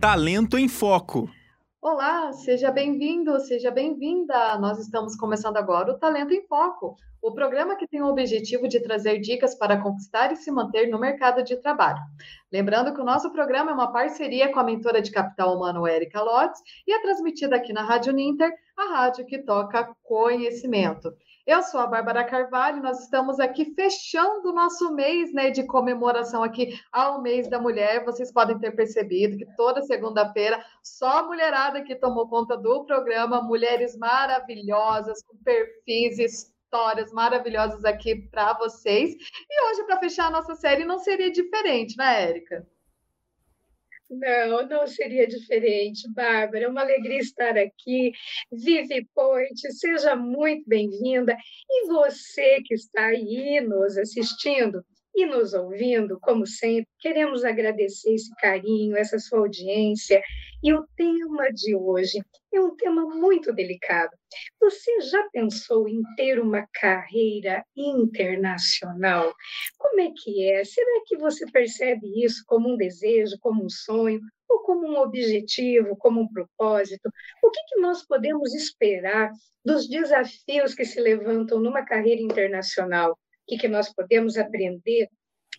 Talento em Foco. Olá, seja bem-vindo, seja bem-vinda. Nós estamos começando agora o Talento em Foco, o programa que tem o objetivo de trazer dicas para conquistar e se manter no mercado de trabalho. Lembrando que o nosso programa é uma parceria com a mentora de capital humano Erika Lotz e é transmitida aqui na Rádio Ninter, a rádio que toca conhecimento. Eu sou a Bárbara Carvalho, nós estamos aqui fechando o nosso mês né, de comemoração aqui ao mês da mulher. Vocês podem ter percebido que toda segunda-feira só a mulherada que tomou conta do programa, mulheres maravilhosas, com perfis histórias maravilhosas aqui para vocês. E hoje, para fechar a nossa série, não seria diferente, né, Érica? Não, não seria diferente, Bárbara. É uma alegria estar aqui. Vive Ponte, seja muito bem-vinda. E você que está aí nos assistindo, e nos ouvindo, como sempre, queremos agradecer esse carinho, essa sua audiência. E o tema de hoje é um tema muito delicado. Você já pensou em ter uma carreira internacional? Como é que é? Será que você percebe isso como um desejo, como um sonho? ou como um objetivo, como um propósito? O que, que nós podemos esperar dos desafios que se levantam numa carreira internacional? que, que nós podemos aprender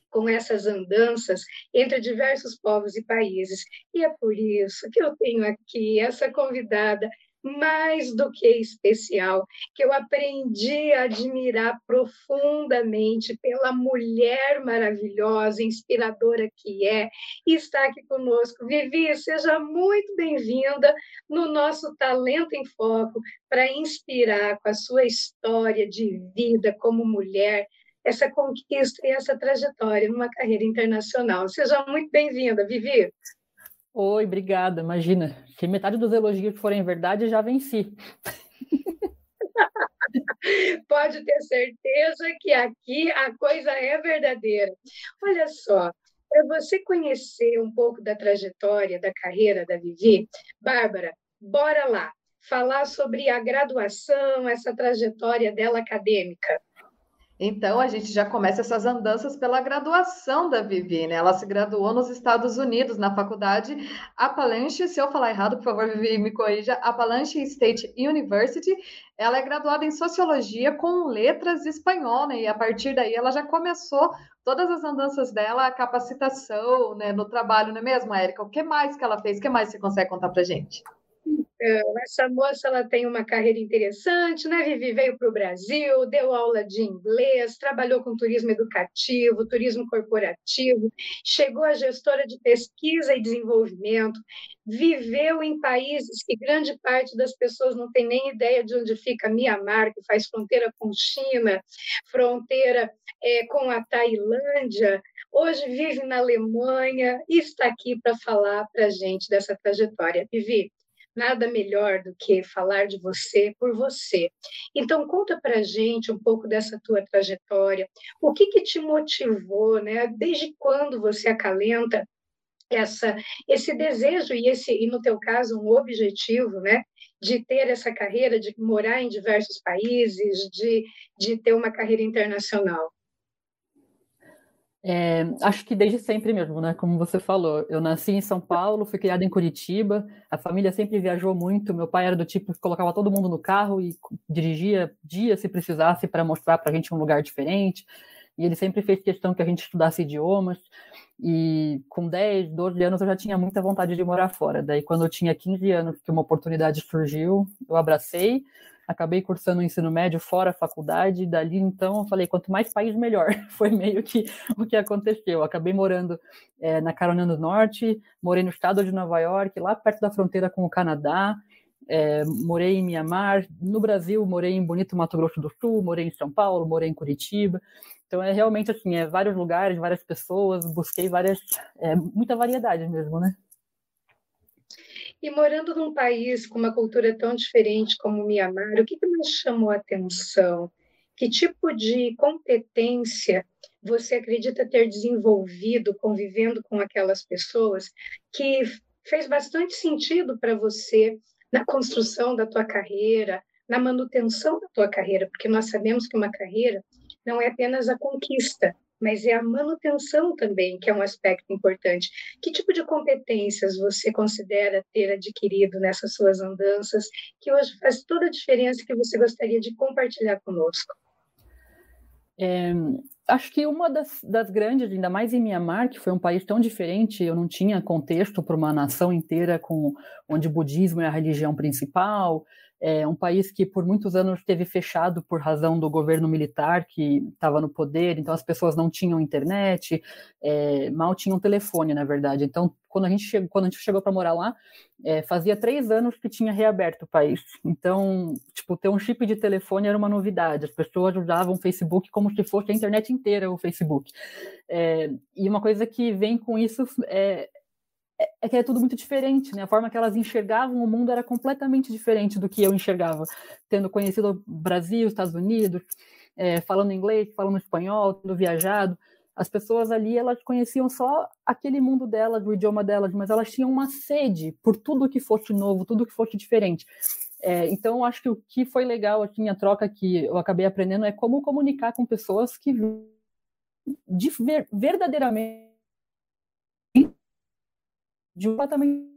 com essas andanças entre diversos povos e países. E é por isso que eu tenho aqui essa convidada mais do que especial, que eu aprendi a admirar profundamente pela mulher maravilhosa, inspiradora que é, e está aqui conosco. Vivi, seja muito bem-vinda no nosso Talento em Foco, para inspirar com a sua história de vida como mulher, essa conquista e essa trajetória numa carreira internacional. Seja muito bem-vinda, Vivi. Oi, obrigada. Imagina, se metade dos elogios forem verdade, já venci. Pode ter certeza que aqui a coisa é verdadeira. Olha só, para você conhecer um pouco da trajetória, da carreira da Vivi, Bárbara, bora lá falar sobre a graduação, essa trajetória dela acadêmica. Então, a gente já começa essas andanças pela graduação da Vivi, né? Ela se graduou nos Estados Unidos, na faculdade Appalachian, se eu falar errado, por favor, Vivi, me corrija, Appalachian State University. Ela é graduada em Sociologia com letras espanhol, né? E a partir daí ela já começou todas as andanças dela, a capacitação, né, no trabalho, não é mesmo, Érica? O que mais que ela fez? O que mais você consegue contar pra gente? Essa moça ela tem uma carreira interessante, né? Vivi veio para o Brasil, deu aula de inglês, trabalhou com turismo educativo, turismo corporativo, chegou a gestora de pesquisa e desenvolvimento, viveu em países que grande parte das pessoas não tem nem ideia de onde fica Mianmar, que faz fronteira com China, fronteira é, com a Tailândia. Hoje vive na Alemanha e está aqui para falar para a gente dessa trajetória. Vivi, nada melhor do que falar de você por você. Então, conta para gente um pouco dessa tua trajetória, o que, que te motivou, né? Desde quando você acalenta essa, esse desejo e esse, e no teu caso, um objetivo, né? De ter essa carreira, de morar em diversos países, de, de ter uma carreira internacional. É, acho que desde sempre mesmo, né? Como você falou, eu nasci em São Paulo, fui criada em Curitiba, a família sempre viajou muito. Meu pai era do tipo que colocava todo mundo no carro e dirigia dias se precisasse para mostrar para a gente um lugar diferente. E ele sempre fez questão que a gente estudasse idiomas. E com 10, 12 anos eu já tinha muita vontade de morar fora. Daí, quando eu tinha 15 anos, que uma oportunidade surgiu, eu abracei acabei cursando o ensino médio fora a faculdade, e dali então eu falei, quanto mais país, melhor. Foi meio que o que aconteceu. acabei morando é, na Carolina do Norte, morei no estado de Nova York, lá perto da fronteira com o Canadá, é, morei em Mianmar, no Brasil morei em Bonito, Mato Grosso do Sul, morei em São Paulo, morei em Curitiba. Então é realmente assim, é vários lugares, várias pessoas, busquei várias, é, muita variedade mesmo, né? E morando num país com uma cultura tão diferente como o Mianmar, o que, que mais chamou a atenção? Que tipo de competência você acredita ter desenvolvido convivendo com aquelas pessoas que fez bastante sentido para você na construção da tua carreira, na manutenção da tua carreira, porque nós sabemos que uma carreira não é apenas a conquista, mas é a manutenção também, que é um aspecto importante. Que tipo de competências você considera ter adquirido nessas suas andanças, que hoje faz toda a diferença que você gostaria de compartilhar conosco? É, acho que uma das, das, grandes, ainda mais em Mianmar, que foi um país tão diferente, eu não tinha contexto para uma nação inteira com onde o budismo é a religião principal, é um país que por muitos anos esteve fechado por razão do governo militar que estava no poder, então as pessoas não tinham internet, é, mal tinham telefone, na verdade. Então, quando a gente chegou, quando a gente chegou para morar lá, é, fazia três anos que tinha reaberto o país. Então, tipo, ter um chip de telefone era uma novidade. As pessoas usavam o Facebook como se fosse a internet inteira o Facebook. É, e uma coisa que vem com isso é, é, que é tudo muito diferente, né? A forma que elas enxergavam o mundo era completamente diferente do que eu enxergava, tendo conhecido o Brasil, Estados Unidos, é, falando inglês, falando espanhol, tendo viajado. As pessoas ali, elas conheciam só aquele mundo delas, o idioma delas, mas elas tinham uma sede por tudo que fosse novo, tudo que fosse diferente. É, então, acho que o que foi legal aqui, a troca que eu acabei aprendendo é como comunicar com pessoas que de, verdadeiramente de completamente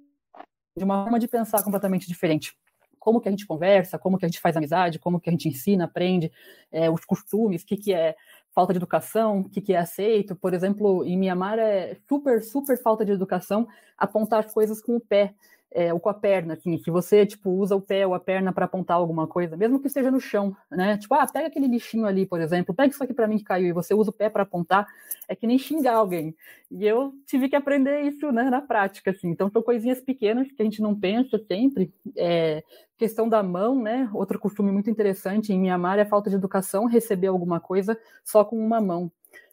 de uma forma de pensar completamente diferente. Como que a gente conversa, como que a gente faz amizade, como que a gente ensina, aprende, é, os costumes, o que, que é falta de educação, o que, que é aceito. Por exemplo, em Mianmar é super, super falta de educação apontar as coisas com o pé é, ou com a perna, assim, que você, tipo, usa o pé ou a perna para apontar alguma coisa, mesmo que esteja no chão, né? Tipo, ah, pega aquele lixinho ali, por exemplo, pega isso aqui para mim que caiu e você usa o pé para apontar, é que nem xingar alguém. E eu tive que aprender isso, né, na prática, assim. Então, são coisinhas pequenas que a gente não pensa sempre. É, questão da mão, né? Outro costume muito interessante em Mianmar é a falta de educação, receber alguma coisa só com uma mão.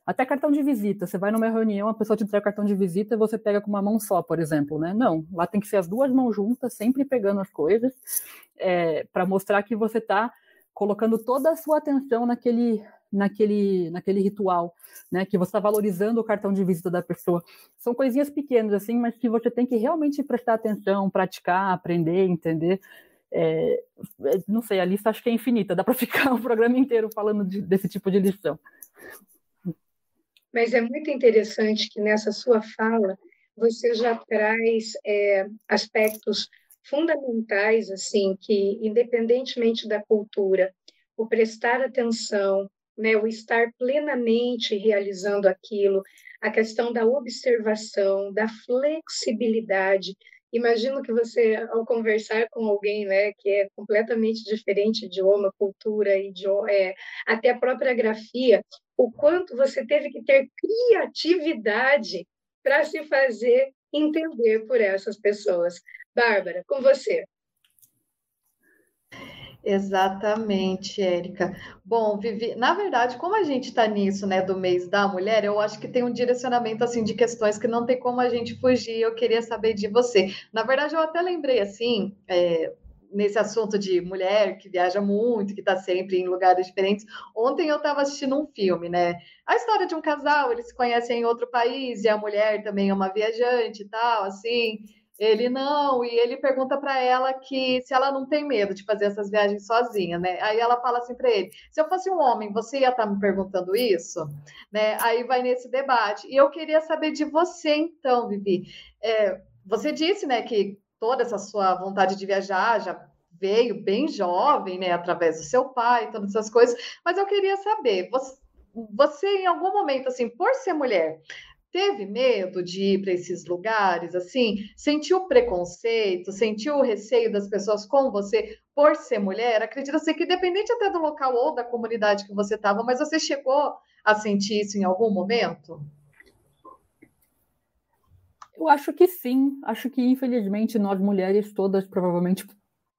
Até cartão de visita. Você vai numa reunião, a pessoa te entrega cartão de visita e você pega com uma mão só, por exemplo, né? Não, lá tem que ser as duas mãos juntas, sempre pegando as coisas, é, para mostrar que você está colocando toda a sua atenção naquele, naquele, naquele ritual, né? Que você está valorizando o cartão de visita da pessoa. São coisinhas pequenas, assim, mas que você tem que realmente prestar atenção, praticar, aprender, entender. É, é não sei, a lista acho que é infinita, dá para ficar o programa inteiro falando de, desse tipo de lição. Mas é muito interessante que nessa sua fala você já traz é, aspectos fundamentais, assim, que independentemente da cultura, o prestar atenção, né, o estar plenamente realizando aquilo, a questão da observação, da flexibilidade. Imagino que você, ao conversar com alguém né, que é completamente diferente de idioma, cultura, idioma, é, até a própria grafia, o quanto você teve que ter criatividade para se fazer entender por essas pessoas. Bárbara, com você. Exatamente, Érica. Bom, Vivi, na verdade, como a gente está nisso, né, do mês da mulher, eu acho que tem um direcionamento assim de questões que não tem como a gente fugir. Eu queria saber de você. Na verdade, eu até lembrei assim, é, nesse assunto de mulher que viaja muito, que está sempre em lugares diferentes. Ontem eu estava assistindo um filme, né? A história de um casal, eles se conhecem em outro país e a mulher também é uma viajante e tal, assim. Ele não, e ele pergunta para ela que se ela não tem medo de fazer essas viagens sozinha, né? Aí ela fala assim para ele: se eu fosse um homem, você ia estar tá me perguntando isso, né? Aí vai nesse debate. E eu queria saber de você, então, Vivi. É, você disse, né, que toda essa sua vontade de viajar já veio bem jovem, né, através do seu pai, todas essas coisas, mas eu queria saber, você, você em algum momento, assim, por ser mulher, teve medo de ir para esses lugares, assim, sentiu preconceito, sentiu o receio das pessoas com você por ser mulher? Acredita ser que independente até do local ou da comunidade que você estava, mas você chegou a sentir isso em algum momento? Eu acho que sim. Acho que, infelizmente, nós mulheres todas provavelmente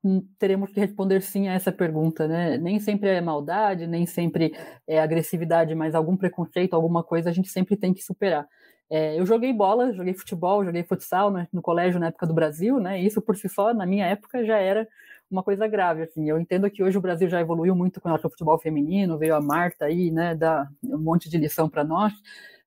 hum, teremos que responder sim a essa pergunta, né? Nem sempre é maldade, nem sempre é agressividade, mas algum preconceito, alguma coisa a gente sempre tem que superar. É, eu joguei bola, joguei futebol, joguei futsal né, no colégio na época do Brasil, né? E isso por si só, na minha época, já era uma coisa grave. Assim, eu entendo que hoje o Brasil já evoluiu muito com o futebol feminino, veio a Marta aí, né? Dar um monte de lição para nós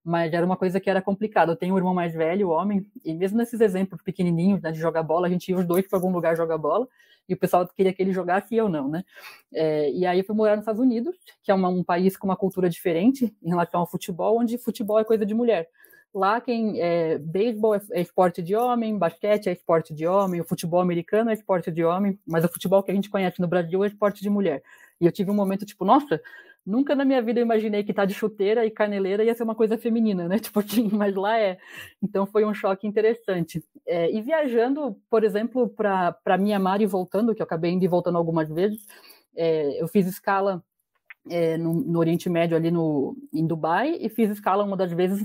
mas era uma coisa que era complicada. Eu tenho um irmão mais velho, homem, e mesmo nesses exemplos pequenininhos né, de jogar bola, a gente ia os dois para algum lugar jogar bola, e o pessoal queria que ele jogasse e eu não, né? É, e aí eu fui morar nos Estados Unidos, que é uma, um país com uma cultura diferente em relação ao futebol, onde futebol é coisa de mulher. Lá quem é, beisebol é, é esporte de homem, basquete é esporte de homem, o futebol americano é esporte de homem, mas o futebol que a gente conhece no Brasil é esporte de mulher. E eu tive um momento tipo, nossa, nunca na minha vida eu imaginei que tá de chuteira e caneleira ia ser uma coisa feminina, né? Tipo assim, mas lá é. Então foi um choque interessante. É, e viajando, por exemplo, para Mianmar e voltando, que eu acabei indo e voltando algumas vezes, é, eu fiz escala é, no, no, Oriente Médio, ali no, em Dubai, e fiz escala uma das vezes.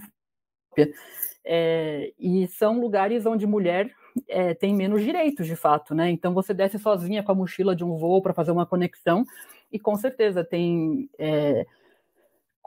É, e são lugares onde mulher é, tem menos direitos, de fato, né? Então você desce sozinha com a mochila de um voo para fazer uma conexão e com certeza tem é,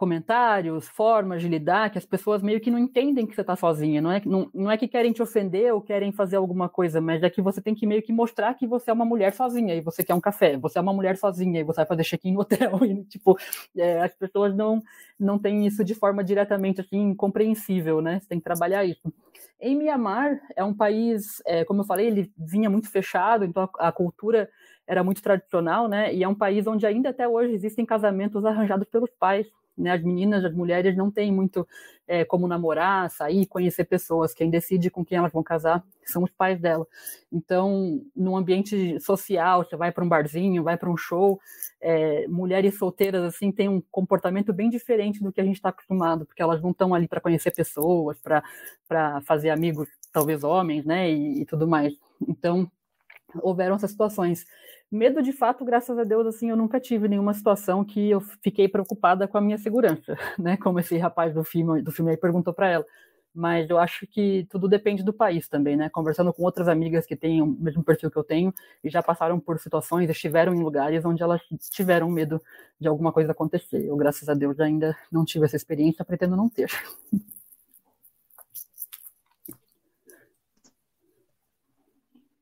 comentários, formas de lidar que as pessoas meio que não entendem que você está sozinha. Não é, não, não é que querem te ofender ou querem fazer alguma coisa, mas é que você tem que meio que mostrar que você é uma mulher sozinha e você quer um café. Você é uma mulher sozinha e você vai fazer check-in no hotel. E, tipo, é, as pessoas não, não têm isso de forma diretamente assim, compreensível, né? Você tem que trabalhar isso. Em Mianmar, é um país, é, como eu falei, ele vinha muito fechado, então a, a cultura era muito tradicional, né? E é um país onde ainda até hoje existem casamentos arranjados pelos pais. Né? As meninas, as mulheres não têm muito é, como namorar, sair, conhecer pessoas. Quem decide com quem elas vão casar são os pais dela. Então, no ambiente social, você vai para um barzinho, vai para um show, é, mulheres solteiras assim têm um comportamento bem diferente do que a gente está acostumado, porque elas não estão ali para conhecer pessoas, para fazer amigos, talvez homens, né? E, e tudo mais. Então, houveram essas situações. Medo, de fato, graças a Deus, assim, eu nunca tive nenhuma situação que eu fiquei preocupada com a minha segurança, né? Como esse rapaz do filme, do filme aí perguntou para ela. Mas eu acho que tudo depende do país também, né? Conversando com outras amigas que têm o mesmo perfil que eu tenho e já passaram por situações, estiveram em lugares onde elas tiveram medo de alguma coisa acontecer. Eu, graças a Deus, ainda não tive essa experiência, pretendo não ter.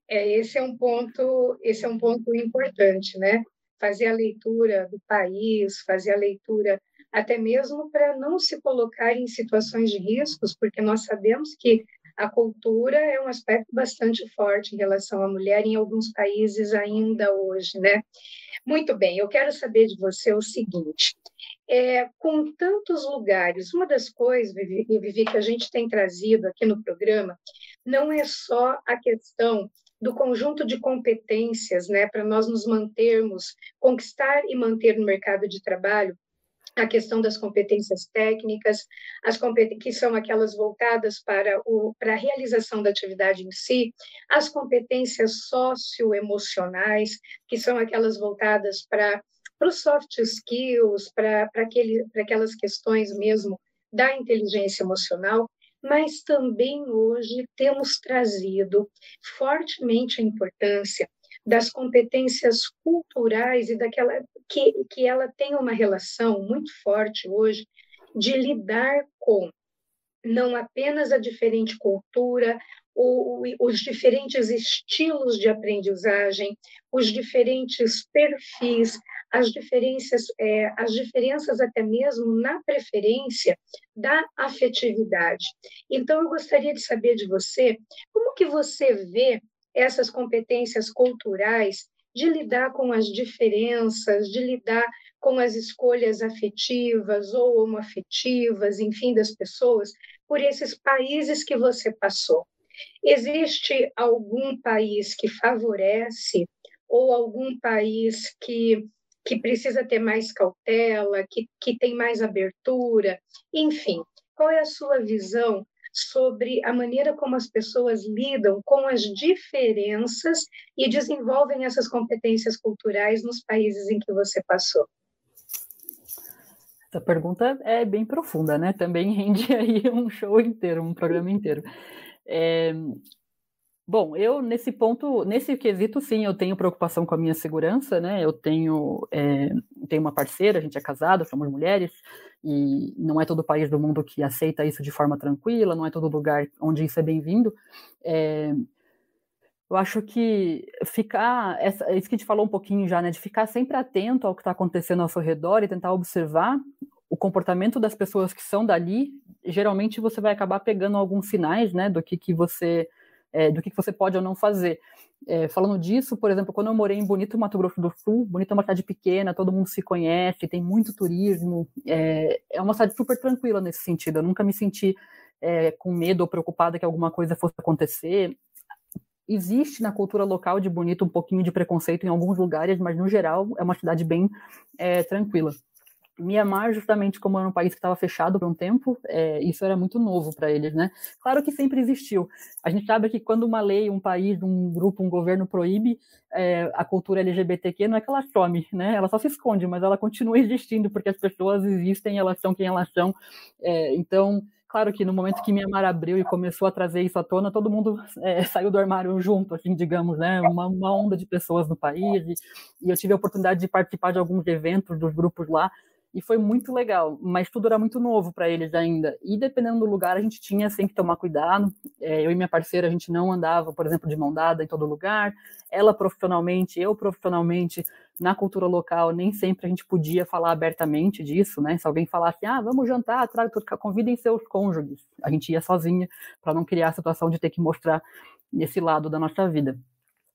É, esse é um ponto, esse é um ponto importante, né? Fazer a leitura do país, fazer a leitura até mesmo para não se colocar em situações de riscos, porque nós sabemos que a cultura é um aspecto bastante forte em relação à mulher em alguns países ainda hoje, né? Muito bem, eu quero saber de você o seguinte: é, com tantos lugares, uma das coisas, Vivi, Vivi, que a gente tem trazido aqui no programa não é só a questão do conjunto de competências, né, para nós nos mantermos, conquistar e manter no mercado de trabalho a questão das competências técnicas, as que são aquelas voltadas para, o, para a realização da atividade em si, as competências socioemocionais, que são aquelas voltadas para, para os soft skills, para, para, aquele, para aquelas questões mesmo da inteligência emocional, mas também hoje temos trazido fortemente a importância das competências culturais e daquela que, que ela tem uma relação muito forte hoje de lidar com não apenas a diferente cultura, o, os diferentes estilos de aprendizagem, os diferentes perfis, as diferenças, é, as diferenças até mesmo na preferência da afetividade. Então, eu gostaria de saber de você como que você vê essas competências culturais de lidar com as diferenças, de lidar com as escolhas afetivas ou homoafetivas, enfim, das pessoas, por esses países que você passou. Existe algum país que favorece ou algum país que que precisa ter mais cautela, que, que tem mais abertura, enfim. Qual é a sua visão sobre a maneira como as pessoas lidam com as diferenças e desenvolvem essas competências culturais nos países em que você passou? Essa pergunta é bem profunda, né? Também rende aí um show inteiro, um programa inteiro. É, Bom, eu nesse ponto, nesse quesito, sim, eu tenho preocupação com a minha segurança, né? Eu tenho, é, tenho uma parceira, a gente é casado, somos mulheres, e não é todo país do mundo que aceita isso de forma tranquila, não é todo lugar onde isso é bem-vindo. É, eu acho que ficar, essa, isso que a gente falou um pouquinho já, né? De ficar sempre atento ao que está acontecendo ao seu redor e tentar observar o comportamento das pessoas que são dali, geralmente você vai acabar pegando alguns sinais, né, do que, que você é, do que, você pode ou não fazer. É, falando disso, por exemplo, quando eu morei em Bonito, Mato Grosso do Sul, Bonito é uma cidade pequena, todo mundo se conhece, tem muito turismo, é, é uma cidade super tranquila nesse sentido. Eu nunca me senti é, com medo ou preocupada que alguma coisa fosse acontecer. Existe na cultura local de Bonito um pouquinho de preconceito em alguns lugares, mas no geral é uma cidade bem é, tranquila. Mianmar, justamente como era um país que estava fechado por um tempo, é, isso era muito novo para eles, né? Claro que sempre existiu. A gente sabe que quando uma lei, um país, um grupo, um governo proíbe é, a cultura LGBTQ, não é que ela some, né? Ela só se esconde, mas ela continua existindo porque as pessoas existem, elas são quem elas são. É, então, claro que no momento que Mianmar abriu e começou a trazer isso à tona, todo mundo é, saiu do armário junto, assim, digamos, né? Uma, uma onda de pessoas no país. E, e eu tive a oportunidade de participar de alguns eventos dos grupos lá e foi muito legal, mas tudo era muito novo para eles ainda. E dependendo do lugar, a gente tinha sempre que tomar cuidado. É, eu e minha parceira, a gente não andava, por exemplo, de mão dada em todo lugar. Ela profissionalmente, eu profissionalmente, na cultura local, nem sempre a gente podia falar abertamente disso, né? Se alguém falasse, ah, vamos jantar, traga, convidem seus cônjuges. A gente ia sozinha para não criar a situação de ter que mostrar esse lado da nossa vida.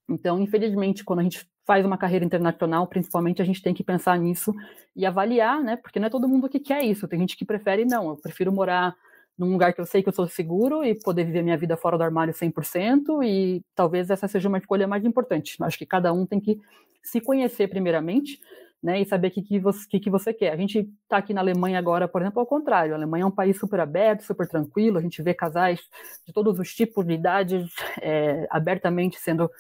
Então, infelizmente, quando a gente faz uma carreira internacional, principalmente, a gente tem que pensar nisso e avaliar, né? Porque não é todo mundo que quer isso. Tem gente que prefere, não, eu prefiro morar num lugar que eu sei que eu sou seguro e poder viver minha vida fora do armário 100%, e talvez essa seja uma escolha mais importante. Acho que cada um tem que se conhecer primeiramente, né, e saber o que, que, você, que, que você quer. A gente está aqui na Alemanha agora, por exemplo, ao contrário. A Alemanha é um país super aberto, super tranquilo. A gente vê casais de todos os tipos de idades é, abertamente sendo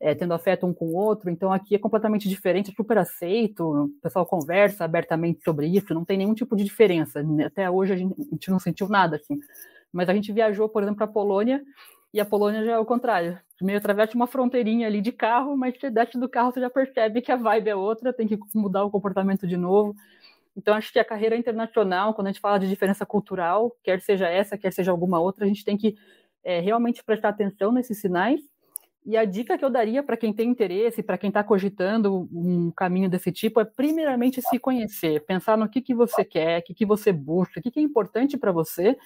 é, tendo afeto um com o outro. Então aqui é completamente diferente, é super aceito, o pessoal conversa abertamente sobre isso, não tem nenhum tipo de diferença. Até hoje a gente, a gente não sentiu nada assim. Mas a gente viajou, por exemplo, para a Polônia e a Polônia já é o contrário. Meio atravessa uma fronteirinha ali de carro, mas desce do carro, você já percebe que a vibe é outra, tem que mudar o comportamento de novo. Então, acho que a carreira internacional, quando a gente fala de diferença cultural, quer seja essa, quer seja alguma outra, a gente tem que é, realmente prestar atenção nesses sinais e a dica que eu daria para quem tem interesse, para quem está cogitando um caminho desse tipo, é primeiramente se conhecer, pensar no que, que você quer, o que, que você busca, o que, que é importante para você,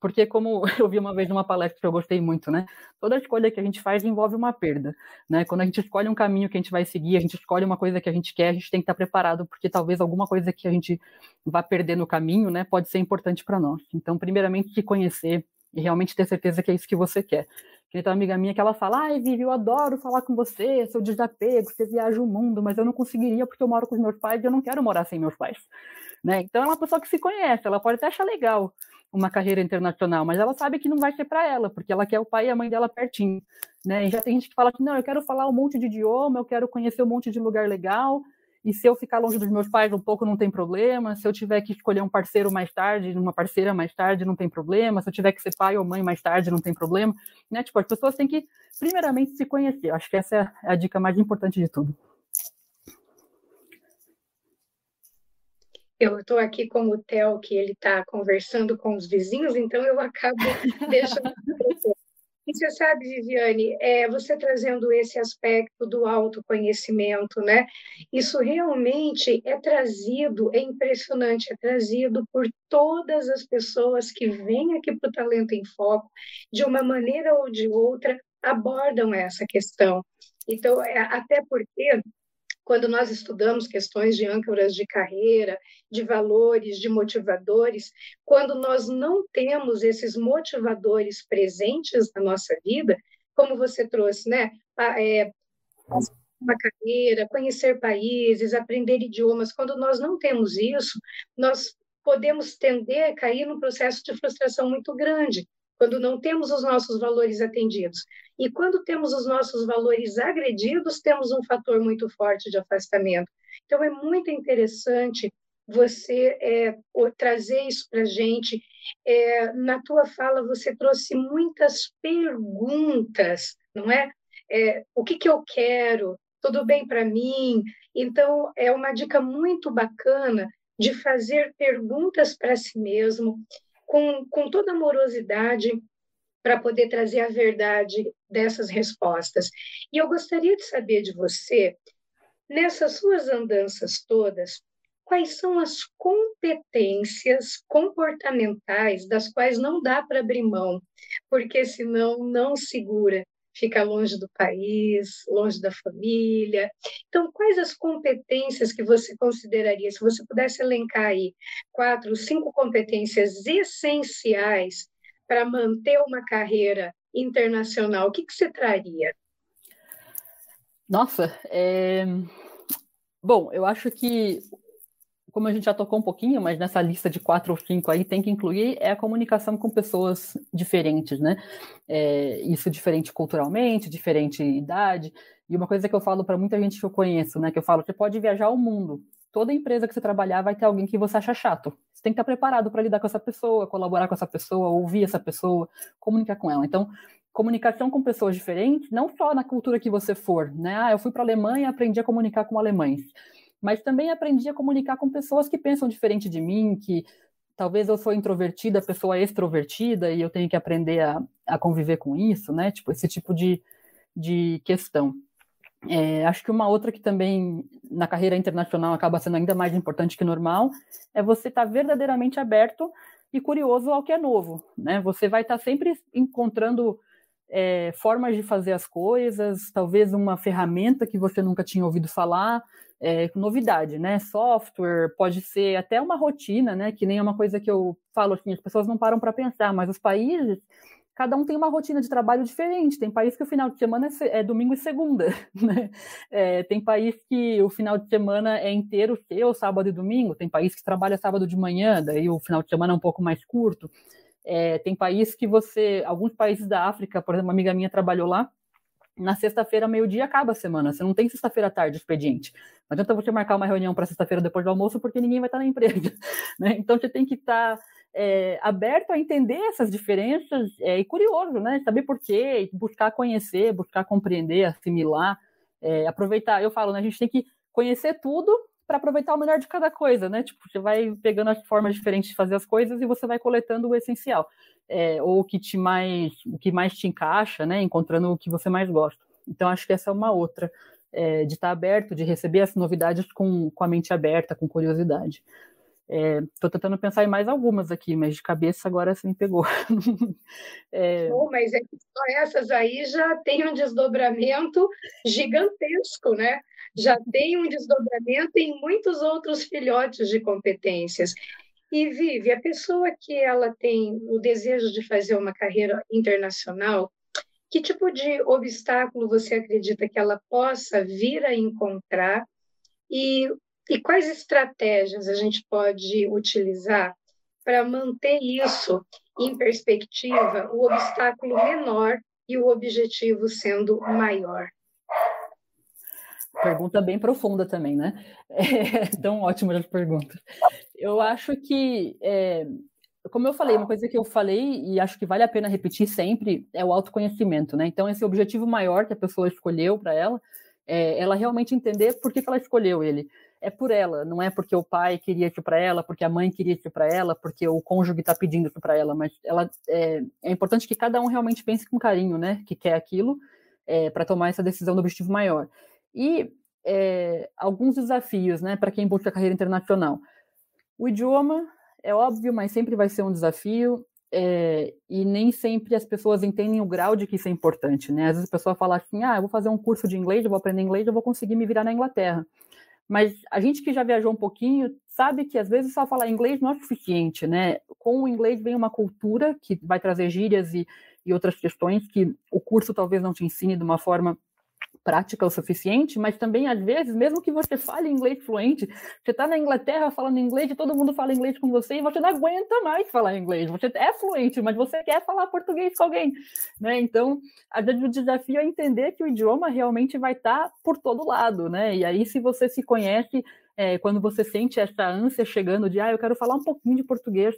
porque como eu vi uma vez numa palestra que eu gostei muito, né? Toda escolha que a gente faz envolve uma perda, né? Quando a gente escolhe um caminho que a gente vai seguir, a gente escolhe uma coisa que a gente quer, a gente tem que estar tá preparado, porque talvez alguma coisa que a gente vá perder no caminho, né, pode ser importante para nós. Então, primeiramente, se conhecer e realmente ter certeza que é isso que você quer. Tem uma amiga minha que ela fala, ai, Vivi, eu adoro falar com você, seu desapego, você viaja o mundo, mas eu não conseguiria porque eu moro com os meus pais e eu não quero morar sem meus pais. Né? Então é uma pessoa que se conhece, ela pode até achar legal uma carreira internacional, mas ela sabe que não vai ser para ela, porque ela quer o pai e a mãe dela pertinho. Né? E já tem gente que fala que não, eu quero falar um monte de idioma, eu quero conhecer um monte de lugar legal, e se eu ficar longe dos meus pais um pouco, não tem problema. Se eu tiver que escolher um parceiro mais tarde, uma parceira mais tarde, não tem problema. Se eu tiver que ser pai ou mãe mais tarde, não tem problema. Né? Tipo, as pessoas têm que, primeiramente, se conhecer. Acho que essa é a dica mais importante de tudo. Eu estou aqui com o Theo, que ele está conversando com os vizinhos, então eu acabo deixando e você sabe, Viviane, é, você trazendo esse aspecto do autoconhecimento, né? Isso realmente é trazido, é impressionante, é trazido por todas as pessoas que vêm aqui para o Talento em Foco, de uma maneira ou de outra, abordam essa questão. Então, é, até porque quando nós estudamos questões de âncoras de carreira, de valores, de motivadores, quando nós não temos esses motivadores presentes na nossa vida, como você trouxe, né? É, uma carreira, conhecer países, aprender idiomas, quando nós não temos isso, nós podemos tender a cair num processo de frustração muito grande, quando não temos os nossos valores atendidos. E quando temos os nossos valores agredidos, temos um fator muito forte de afastamento. Então, é muito interessante você é, trazer isso para a gente. É, na tua fala, você trouxe muitas perguntas, não é? é o que, que eu quero? Tudo bem para mim? Então, é uma dica muito bacana de fazer perguntas para si mesmo com, com toda amorosidade para poder trazer a verdade dessas respostas. E eu gostaria de saber de você, nessas suas andanças todas, quais são as competências comportamentais das quais não dá para abrir mão, porque senão não segura, fica longe do país, longe da família. Então, quais as competências que você consideraria, se você pudesse elencar aí quatro, cinco competências essenciais para manter uma carreira internacional, o que, que você traria? Nossa, é... bom, eu acho que como a gente já tocou um pouquinho, mas nessa lista de quatro ou cinco aí tem que incluir é a comunicação com pessoas diferentes, né? É, isso diferente culturalmente, diferente idade. E uma coisa que eu falo para muita gente que eu conheço, né? Que eu falo, você pode viajar o mundo. Toda empresa que você trabalhar vai ter alguém que você acha chato. Você tem que estar preparado para lidar com essa pessoa, colaborar com essa pessoa, ouvir essa pessoa, comunicar com ela. Então, comunicação com pessoas diferentes, não só na cultura que você for, né? Ah, eu fui para a Alemanha aprendi a comunicar com alemães mas também aprendi a comunicar com pessoas que pensam diferente de mim, que talvez eu sou introvertida, a pessoa é extrovertida, e eu tenho que aprender a, a conviver com isso, né? Tipo, esse tipo de, de questão. É, acho que uma outra que também na carreira internacional acaba sendo ainda mais importante que normal é você estar tá verdadeiramente aberto e curioso ao que é novo, né? Você vai estar tá sempre encontrando é, formas de fazer as coisas, talvez uma ferramenta que você nunca tinha ouvido falar, é, novidade, né? Software, pode ser até uma rotina, né? Que nem é uma coisa que eu falo assim, as pessoas não param para pensar, mas os países, cada um tem uma rotina de trabalho diferente. Tem país que o final de semana é, é domingo e segunda, né? É, tem país que o final de semana é inteiro seu, sábado e domingo. Tem país que trabalha sábado de manhã, daí o final de semana é um pouco mais curto. É, tem país que você, alguns países da África, por exemplo, uma amiga minha trabalhou lá, na sexta-feira, meio-dia, acaba a semana. Você não tem sexta-feira à tarde expediente. Não adianta você marcar uma reunião para sexta-feira depois do almoço, porque ninguém vai estar na empresa. Né? Então, você tem que estar é, aberto a entender essas diferenças é, e curioso, né? Saber por quê, buscar conhecer, buscar compreender, assimilar, é, aproveitar. Eu falo, né? A gente tem que conhecer tudo para aproveitar o melhor de cada coisa, né? Tipo, você vai pegando as formas diferentes de fazer as coisas e você vai coletando o essencial, é, ou o que te mais, o que mais te encaixa, né? Encontrando o que você mais gosta. Então, acho que essa é uma outra, é, de estar aberto, de receber as novidades com, com a mente aberta, com curiosidade. Estou é, tentando pensar em mais algumas aqui, mas de cabeça agora você me pegou. é... Bom, mas é só essas aí já tem um desdobramento gigantesco, né? Já tem um desdobramento em muitos outros filhotes de competências. E Vive, a pessoa que ela tem o desejo de fazer uma carreira internacional, que tipo de obstáculo você acredita que ela possa vir a encontrar e e quais estratégias a gente pode utilizar para manter isso em perspectiva, o obstáculo menor e o objetivo sendo maior? Pergunta bem profunda também, né? É, tão ótima as perguntas. Eu acho que, é, como eu falei, uma coisa que eu falei e acho que vale a pena repetir sempre é o autoconhecimento, né? Então, esse objetivo maior que a pessoa escolheu para ela, é ela realmente entender por que, que ela escolheu ele é por ela, não é porque o pai queria isso para ela, porque a mãe queria isso para ela, porque o cônjuge está pedindo isso para ela, mas ela é, é, importante que cada um realmente pense com carinho, né, que quer aquilo, é, para tomar essa decisão do objetivo maior. E é, alguns desafios, né, para quem busca carreira internacional. O idioma é óbvio, mas sempre vai ser um desafio. É, e nem sempre as pessoas entendem o grau de que isso é importante, né? Às vezes a pessoa fala assim, ah, eu vou fazer um curso de inglês, eu vou aprender inglês, eu vou conseguir me virar na Inglaterra. Mas a gente que já viajou um pouquinho sabe que às vezes só falar inglês não é suficiente, né? Com o inglês vem uma cultura que vai trazer gírias e, e outras questões que o curso talvez não te ensine de uma forma prática o suficiente, mas também, às vezes, mesmo que você fale inglês fluente, você está na Inglaterra falando inglês e todo mundo fala inglês com você e você não aguenta mais falar inglês. Você é fluente, mas você quer falar português com alguém. Né? Então, às vezes, o desafio é entender que o idioma realmente vai estar tá por todo lado. Né? E aí, se você se conhece, é, quando você sente essa ânsia chegando de, ah, eu quero falar um pouquinho de português,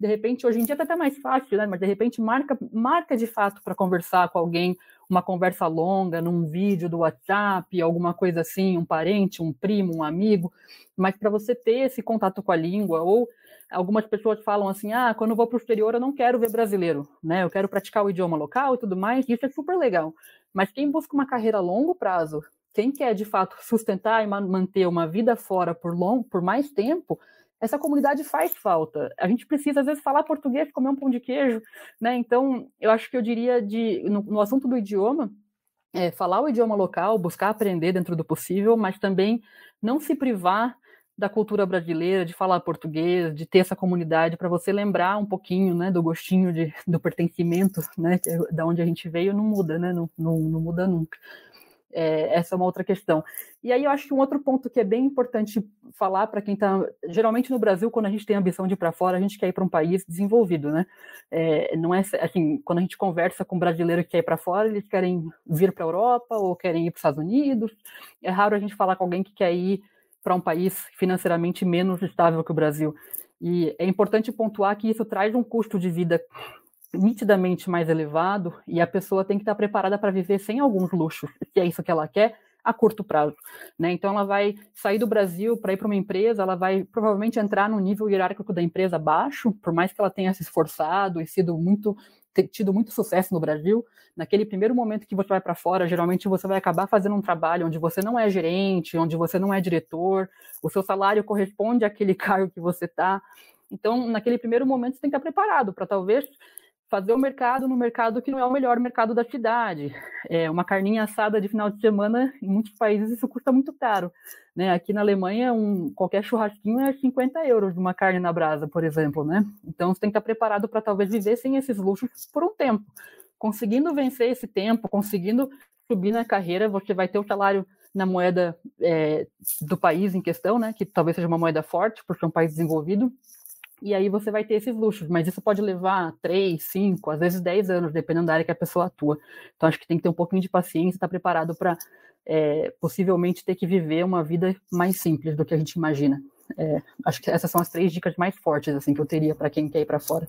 de repente, hoje em dia está até mais fácil, né? Mas de repente marca, marca de fato para conversar com alguém, uma conversa longa, num vídeo do WhatsApp, alguma coisa assim, um parente, um primo, um amigo, mas para você ter esse contato com a língua, ou algumas pessoas falam assim, ah, quando eu vou para o exterior eu não quero ver brasileiro, né? Eu quero praticar o idioma local e tudo mais, isso é super legal. Mas quem busca uma carreira a longo prazo, quem quer de fato sustentar e manter uma vida fora por long, por mais tempo, essa comunidade faz falta. A gente precisa, às vezes, falar português, comer um pão de queijo, né? Então, eu acho que eu diria de no, no assunto do idioma, é, falar o idioma local, buscar aprender dentro do possível, mas também não se privar da cultura brasileira, de falar português, de ter essa comunidade para você lembrar um pouquinho, né, do gostinho de, do pertencimento, né, é da onde a gente veio, não muda, né, não, não, não muda nunca. É, essa é uma outra questão. E aí eu acho que um outro ponto que é bem importante falar para quem está. Geralmente no Brasil, quando a gente tem ambição de ir para fora, a gente quer ir para um país desenvolvido, né? É, não é assim, quando a gente conversa com um brasileiro que quer ir para fora, eles querem vir para a Europa ou querem ir para os Estados Unidos. É raro a gente falar com alguém que quer ir para um país financeiramente menos estável que o Brasil. E é importante pontuar que isso traz um custo de vida nitidamente mais elevado e a pessoa tem que estar preparada para viver sem alguns luxos, se é isso que ela quer, a curto prazo. Né? Então, ela vai sair do Brasil para ir para uma empresa, ela vai provavelmente entrar no nível hierárquico da empresa baixo, por mais que ela tenha se esforçado e sido muito tido muito sucesso no Brasil, naquele primeiro momento que você vai para fora, geralmente você vai acabar fazendo um trabalho onde você não é gerente, onde você não é diretor, o seu salário corresponde àquele cargo que você está. Então, naquele primeiro momento, você tem que estar preparado para talvez fazer o mercado no mercado que não é o melhor mercado da cidade. É, uma carninha assada de final de semana, em muitos países isso custa muito caro. Né? Aqui na Alemanha, um, qualquer churrasquinho é 50 euros de uma carne na brasa, por exemplo. Né? Então você tem que estar preparado para talvez viver sem esses luxos por um tempo. Conseguindo vencer esse tempo, conseguindo subir na carreira, você vai ter o salário na moeda é, do país em questão, né? que talvez seja uma moeda forte, porque é um país desenvolvido, e aí você vai ter esses luxos, mas isso pode levar três, cinco, às vezes dez anos, dependendo da área que a pessoa atua. Então acho que tem que ter um pouquinho de paciência, estar tá preparado para é, possivelmente ter que viver uma vida mais simples do que a gente imagina. É, acho que essas são as três dicas mais fortes assim que eu teria para quem quer ir para fora.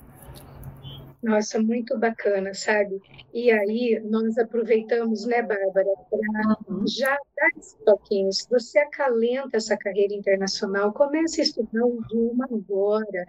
Nossa, muito bacana, sabe? E aí nós aproveitamos, né, Bárbara, para uhum. já dar esse toquinho. Se você acalenta essa carreira internacional, comece a estudar o idioma agora,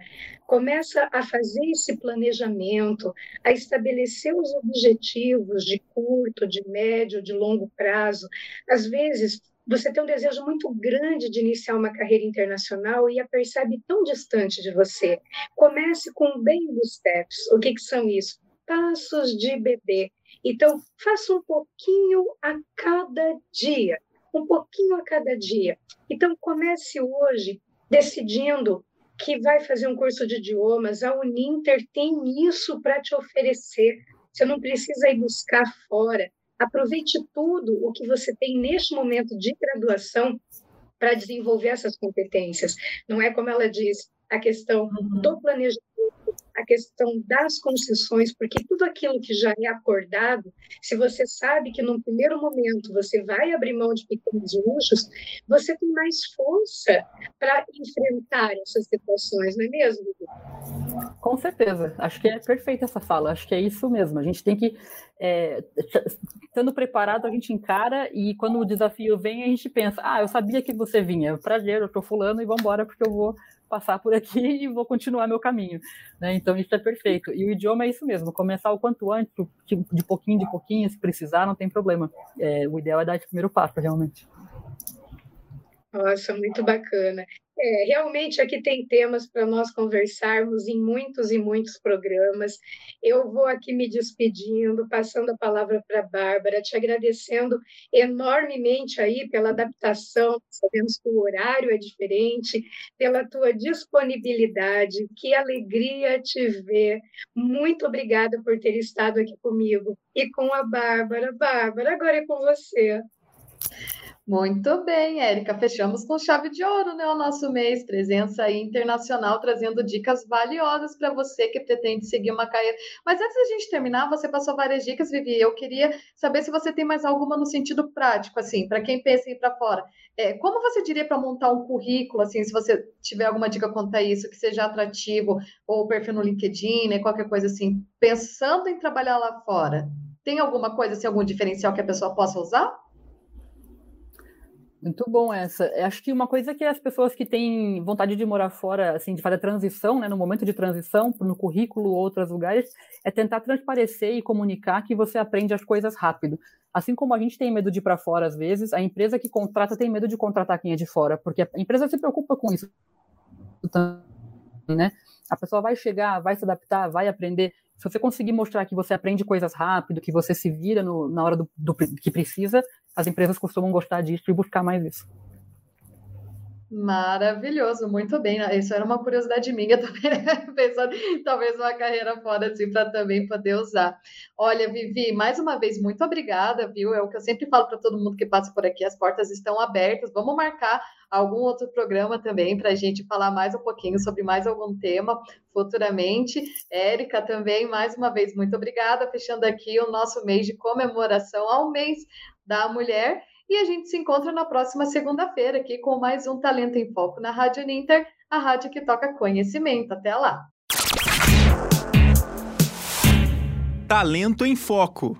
começa a fazer esse planejamento, a estabelecer os objetivos de curto, de médio, de longo prazo. Às vezes, você tem um desejo muito grande de iniciar uma carreira internacional e a percebe tão distante de você. Comece com baby steps. O que, que são isso? Passos de bebê. Então, faça um pouquinho a cada dia. Um pouquinho a cada dia. Então, comece hoje decidindo que vai fazer um curso de idiomas. A Uninter tem isso para te oferecer. Você não precisa ir buscar fora. Aproveite tudo o que você tem neste momento de graduação para desenvolver essas competências. Não é como ela diz, a questão uhum. do planejamento, a questão das concessões, porque tudo aquilo que já é acordado, se você sabe que num primeiro momento você vai abrir mão de pequenos luxos, você tem mais força para enfrentar essas situações, não é mesmo? Com certeza, acho que é perfeita essa fala, acho que é isso mesmo. A gente tem que é, estando preparado, a gente encara e quando o desafio vem, a gente pensa: ah, eu sabia que você vinha, prazer, eu estou fulano e vamos embora porque eu vou passar por aqui e vou continuar meu caminho. Né? Então, isso é perfeito. E o idioma é isso mesmo, começar o quanto antes, de pouquinho de pouquinho, se precisar, não tem problema. É, o ideal é dar esse primeiro passo, realmente. Nossa, muito bacana. É, realmente aqui tem temas para nós conversarmos em muitos e muitos programas. Eu vou aqui me despedindo, passando a palavra para a Bárbara, te agradecendo enormemente aí pela adaptação, sabemos que o horário é diferente, pela tua disponibilidade, que alegria te ver. Muito obrigada por ter estado aqui comigo e com a Bárbara. Bárbara, agora é com você. Muito bem, Érica. Fechamos com chave de ouro, né? O nosso mês, presença internacional, trazendo dicas valiosas para você que pretende seguir uma carreira. Mas antes da gente terminar, você passou várias dicas, Vivi. Eu queria saber se você tem mais alguma no sentido prático, assim, para quem pensa em ir para fora. É, como você diria para montar um currículo, assim, se você tiver alguma dica quanto a isso, que seja atrativo, ou perfil no LinkedIn, né, qualquer coisa assim, pensando em trabalhar lá fora? Tem alguma coisa, assim, algum diferencial que a pessoa possa usar? Muito bom essa. Acho que uma coisa que as pessoas que têm vontade de morar fora, assim, de fazer a transição, né, no momento de transição, no currículo ou outros lugares, é tentar transparecer e comunicar que você aprende as coisas rápido. Assim como a gente tem medo de ir para fora às vezes, a empresa que contrata tem medo de contratar quem é de fora, porque a empresa se preocupa com isso, né? A pessoa vai chegar, vai se adaptar, vai aprender. Se você conseguir mostrar que você aprende coisas rápido, que você se vira no, na hora do, do que precisa, as empresas costumam gostar disso e buscar mais isso. Maravilhoso, muito bem. Isso era uma curiosidade minha também, né? pensando talvez uma carreira fora assim para também poder usar. Olha, Vivi, mais uma vez, muito obrigada, viu? É o que eu sempre falo para todo mundo que passa por aqui, as portas estão abertas. Vamos marcar algum outro programa também para a gente falar mais um pouquinho sobre mais algum tema futuramente. Érica, também, mais uma vez, muito obrigada. Fechando aqui o nosso mês de comemoração ao mês da mulher. E a gente se encontra na próxima segunda-feira aqui com mais um Talento em Foco na Rádio Ninter, a rádio que toca conhecimento. Até lá! Talento em Foco.